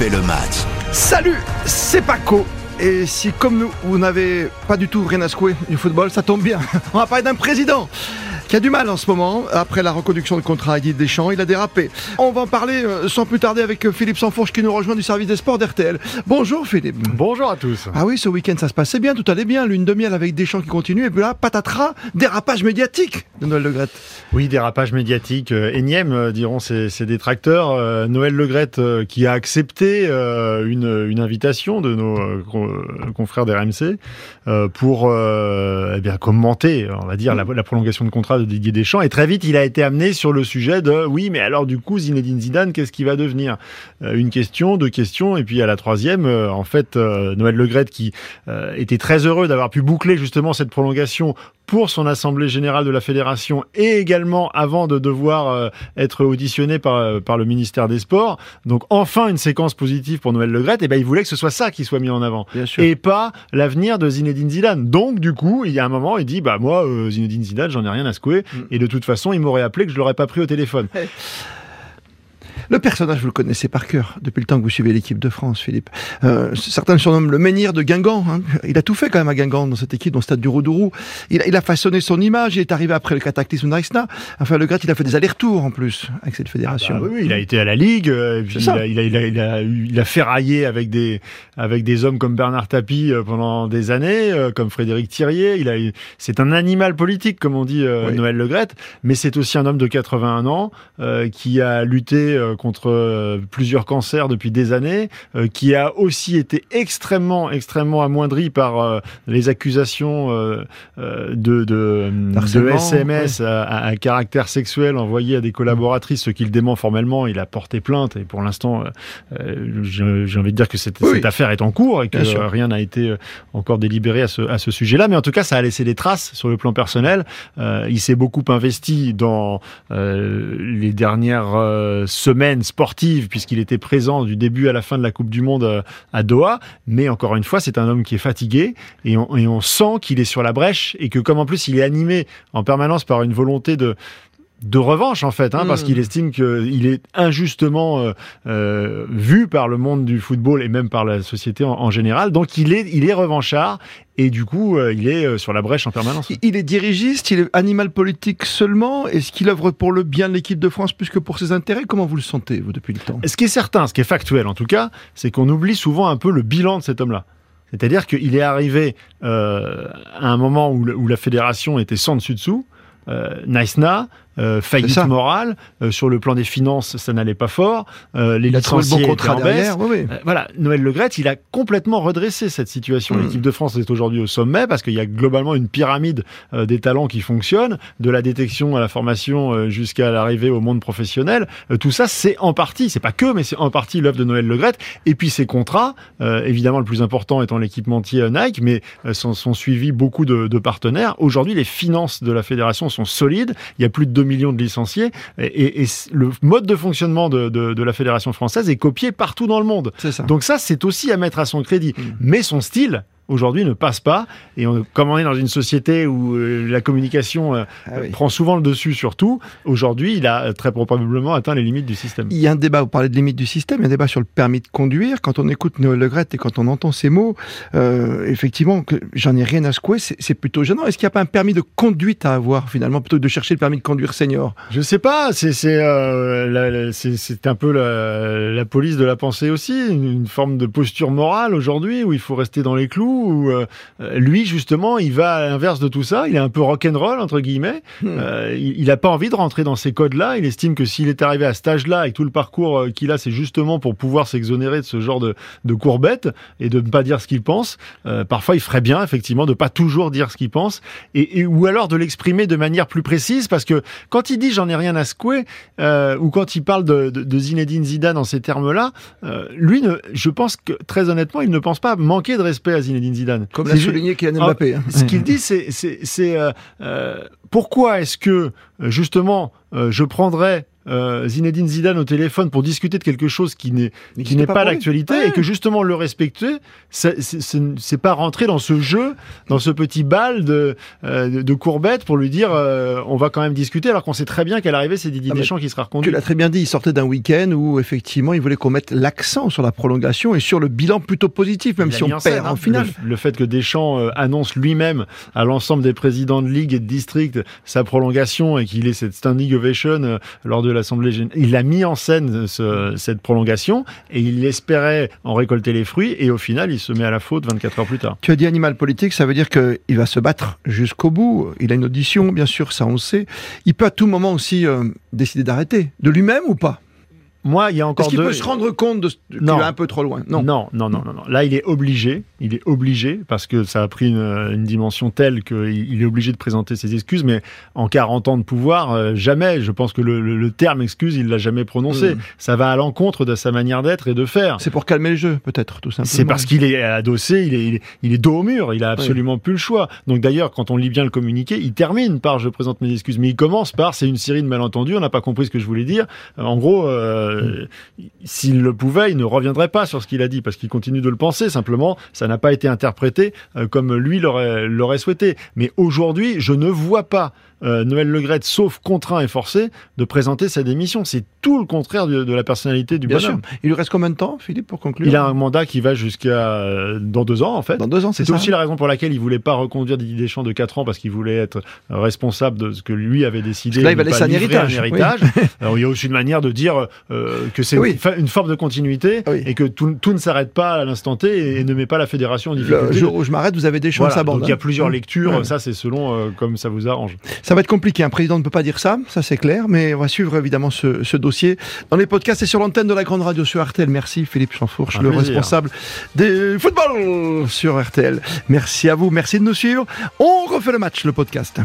le match. Salut, c'est Paco. Et si, comme nous, vous n'avez pas du tout rien à secouer du football, ça tombe bien. On va parler d'un président qui a du mal en ce moment. Après la reconduction de contrat à Guy Deschamps, il a dérapé. On va en parler euh, sans plus tarder avec euh, Philippe Sanfourche qui nous rejoint du service des sports d'RTL. Bonjour Philippe. Bonjour à tous. Ah oui, ce week-end ça se passait bien, tout allait bien. Lune de miel avec Deschamps qui continue. Et puis là, patatras, dérapage médiatique de Noël Legrette. Oui, dérapage médiatique euh, énième, euh, diront ses, ses détracteurs. Euh, Noël Legrette qui a accepté une, une invitation de nos con- confrères d'RMC pour eh bien, commenter, on va dire, la, la prolongation de contrat de Didier Deschamps. Et très vite, il a été amené sur le sujet de oui, mais alors du coup, Zinedine Zidane, qu'est-ce qu'il va devenir? Euh, Une question, deux questions, et puis à la troisième, euh, en fait, euh, Noël Legrette qui était très heureux d'avoir pu boucler justement cette prolongation pour son assemblée générale de la fédération et également avant de devoir euh, être auditionné par, euh, par le ministère des Sports. Donc enfin une séquence positive pour Noël Legrette. Et ben il voulait que ce soit ça qui soit mis en avant Bien sûr. et pas l'avenir de Zinedine Zidane. Donc du coup, il y a un moment, il dit bah moi euh, Zinedine Zidane, j'en ai rien à secouer Mm. et de toute façon, il m'aurait appelé que je l'aurais pas pris au téléphone. Le personnage, vous le connaissez par cœur depuis le temps que vous suivez l'équipe de France, Philippe. Euh, certains le surnomment le menhir de Guingamp. hein. Il a tout fait quand même à Guingamp dans cette équipe, dans le stade du Roudourou. Il a, il a façonné son image. Il est arrivé après le cataclysme d'Aixna. Enfin, le Gret, il a fait des allers-retours en plus avec cette fédération. Bah oui, oui, il a été à la Ligue, euh, et puis C'est il a, il, a, il, a, il, a, eu- il a ferraillé avec des, avec des hommes comme Bernard Tapie euh, pendant des années, euh, comme Frédéric Thirier. Il a, c'est un animal politique, comme on dit euh, Oui. Noël Legrette, mais c'est aussi un homme de 81 ans euh, qui a lutté contre euh, plusieurs cancers depuis des années, euh, qui a aussi été extrêmement, extrêmement amoindri par euh, les accusations de, de, de Harcèlement, SMS à, à- à caractère sexuel envoyé à des collaboratrices, ce qu'il dément formellement. Il a porté plainte et pour l'instant, j'ai envie de dire que cette, Oui. cette affaire est en cours et que rien n'a été encore délibéré à ce, à ce sujet-là. Mais en tout cas, ça a laissé des traces sur le plan personnel. Il s'est beaucoup investi dans les dernières euh, sportives puisqu'il était présent du début à la fin de la Coupe du Monde euh, à Doha. Mais encore une fois, c'est un homme qui est fatigué et on, et on sent qu'il est sur la brèche et que comme en plus il est animé en permanence par une volonté de de revanche en fait, hein, parce Mm. qu'il estime qu'il est injustement euh, euh, vu par le monde du football et même par la société en, en général. Donc il est, il est revanchard et du coup euh, il est sur la brèche en permanence. Il- est dirigiste, il est animal politique seulement. Est-ce qu'il œuvre pour le bien de l'équipe de France plus que pour ses intérêts? Comment vous le sentez, vous, depuis le temps? Ce qui est certain, ce qui est factuel en tout cas, c'est qu'on oublie souvent un peu le bilan de cet homme-là. C'est-à-dire qu'il est arrivé à un moment où, le- où la fédération était sans dessus-dessous, euh, Naïsna, euh, faillite morale, euh, sur le plan des finances, ça n'allait pas fort, euh, les Il trouvé le licenciés bon contrat derrière. Oui, oui. Euh, voilà, Noël Legrette, il a complètement redressé cette situation. Mm. L'équipe de France est aujourd'hui au sommet parce qu'il y a globalement une pyramide euh, des talents qui fonctionne, de la détection à la formation euh, jusqu'à l'arrivée au monde professionnel. Euh, tout ça, c'est en partie, c'est pas que, mais c'est en partie l'œuvre de Noël Legrette. Et puis ses contrats, euh, évidemment le plus important étant l'équipementier Nike, mais euh, sont, sont suivis beaucoup de, de partenaires. Aujourd'hui, les finances de la fédération sont solides. Il y a plus de 2 millions de licenciés et, et- et le mode de fonctionnement de, de- de la fédération française est copié partout dans le monde. C'est ça. Donc ça, c'est aussi à mettre à son crédit. Mm. Mais son style, aujourd'hui, ne passe pas. Et on- comme on est dans une société où euh, la communication euh, Ah oui. prend souvent le dessus sur tout, aujourd'hui, il a euh, très probablement atteint les limites du système. Il y a un débat, vous parlez de limite du système, il y a un débat sur le permis de conduire. Quand on écoute Noël Legrette et quand on entend ces mots, euh, effectivement, j'en ai rien à secouer, c'est plutôt gênant. Est-ce qu'il n'y a pas un permis de conduite à avoir finalement, plutôt que de chercher le permis de conduire senior? Je sais pas, c'est un peu la, la police de la pensée aussi, une, une forme de posture morale aujourd'hui où il faut rester dans les clous. Où, euh, lui justement, il va à l'inverse de tout ça. Il est un peu rock'n'roll entre guillemets. Hmm. Euh, il il a pas envie de rentrer dans ces codes-là. Il estime que s'il est arrivé à cet âge-là, avec tout le parcours euh, qu'il a, c'est justement pour pouvoir s'exonérer de ce genre de, de courbettes et de ne pas dire ce qu'il pense. Parfois, il ferait bien effectivement de pas toujours dire ce qu'il pense et, et- ou alors de l'exprimer de manière plus précise parce que quand il dit j'en ai rien à secouer euh, ou quand il parle de, de, de Zinedine Zidane en ces termes-là, euh, lui, ne, je pense que très honnêtement, il ne pense pas manquer de respect à Zinedine Zidane. Comme l'a souligné Kylian Ah, Mbappé. hein. ce qu'il dit, c'est, pourquoi est-ce que euh, justement euh, je prendrais euh, Zinedine Zidane au téléphone pour discuter de quelque chose qui n'est qui n'est pas, d'actualité et que justement le respecter, c'est pas rentrer dans ce jeu, dans ce petit bal de, euh, de courbettes pour lui dire euh, on va quand même discuter alors qu'on sait très bien qu'à l'arrivée c'est Didier ah, Deschamps qui sera reconduit. Tu l'as très bien dit, il sortait d'un week-end où effectivement il voulait qu'on mette l'accent sur la prolongation et sur le bilan plutôt positif, même si on perd en hein. finale. Le, fait que Deschamps annonce lui-même à l'ensemble des présidents de ligue et de district sa prolongation et qu'il ait cette standing ovation lors de l'Assemblée générale. Il a mis en scène cette prolongation et il espérait en récolter les fruits et au final, il se met à la faute 24 heures plus tard. Tu as dit animal politique, ça veut dire qu'il va se battre jusqu'au bout. Il a une audition, bien sûr, ça on sait. Il peut à tout moment aussi euh, décider d'arrêter, de lui-même ou pas? Moi, il y a encore Est-ce qu'il peut se rendre compte de qu'il va un peu trop loin? Non. non. non, non, non, Là, il est obligé. Il est obligé parce que ça a pris une, dimension telle qu'il est obligé de présenter ses excuses. Mais en 40 ans de pouvoir, euh, jamais. Je pense que le, terme excuse, il l'a jamais prononcé. Hmm. Ça va à l'encontre de sa manière d'être et de faire. C'est pour calmer le jeu, peut-être, tout simplement. C'est parce qu'il est adossé, il est, il est, dos au mur. Il a absolument plus le choix. Donc d'ailleurs, quand on lit bien le communiqué, il termine par je présente mes excuses, mais il commence par c'est une série de malentendus. On n'a pas compris ce que je voulais dire. En gros. Euh, euh, s'il le pouvait, il ne reviendrait pas sur ce qu'il a dit parce qu'il continue de le penser. Simplement, ça n'a pas été interprété euh, comme lui l'aurait souhaité. Mais aujourd'hui, je ne vois pas euh, Noël Legrette, sauf contraint et forcé, de présenter sa démission. C'est tout le contraire de, la personnalité du Bien bonhomme. Sûr. Il lui reste combien de temps, Philippe, pour conclure? Il a un mandat qui va jusqu'à euh, dans deux ans, en fait. Dans deux ans, c'est ça. aussi la raison pour laquelle il voulait pas reconduire Didier Deschamps de quatre ans parce qu'il voulait être responsable de ce que lui avait décidé. Là, il va laisser un héritage. Alors, il y a aussi une manière de dire euh, que c'est une, forme de continuité et que tout, ne s'arrête pas à l'instant T et, ne met pas la fédération en difficulté. Le jour où je m'arrête, vous avez des chances à Donc il y a plusieurs lectures. Ça, c'est selon comme ça vous arrange. Ça va être compliqué. Un président ne peut pas dire ça, ça c'est clair, mais on va suivre évidemment ce, dossier dans les podcasts et sur l'antenne de la grande radio sur RTL. Merci Philippe Chanfourche, le responsable des football sur RTL. Merci à vous, merci de nous suivre. On refait le match, le podcast.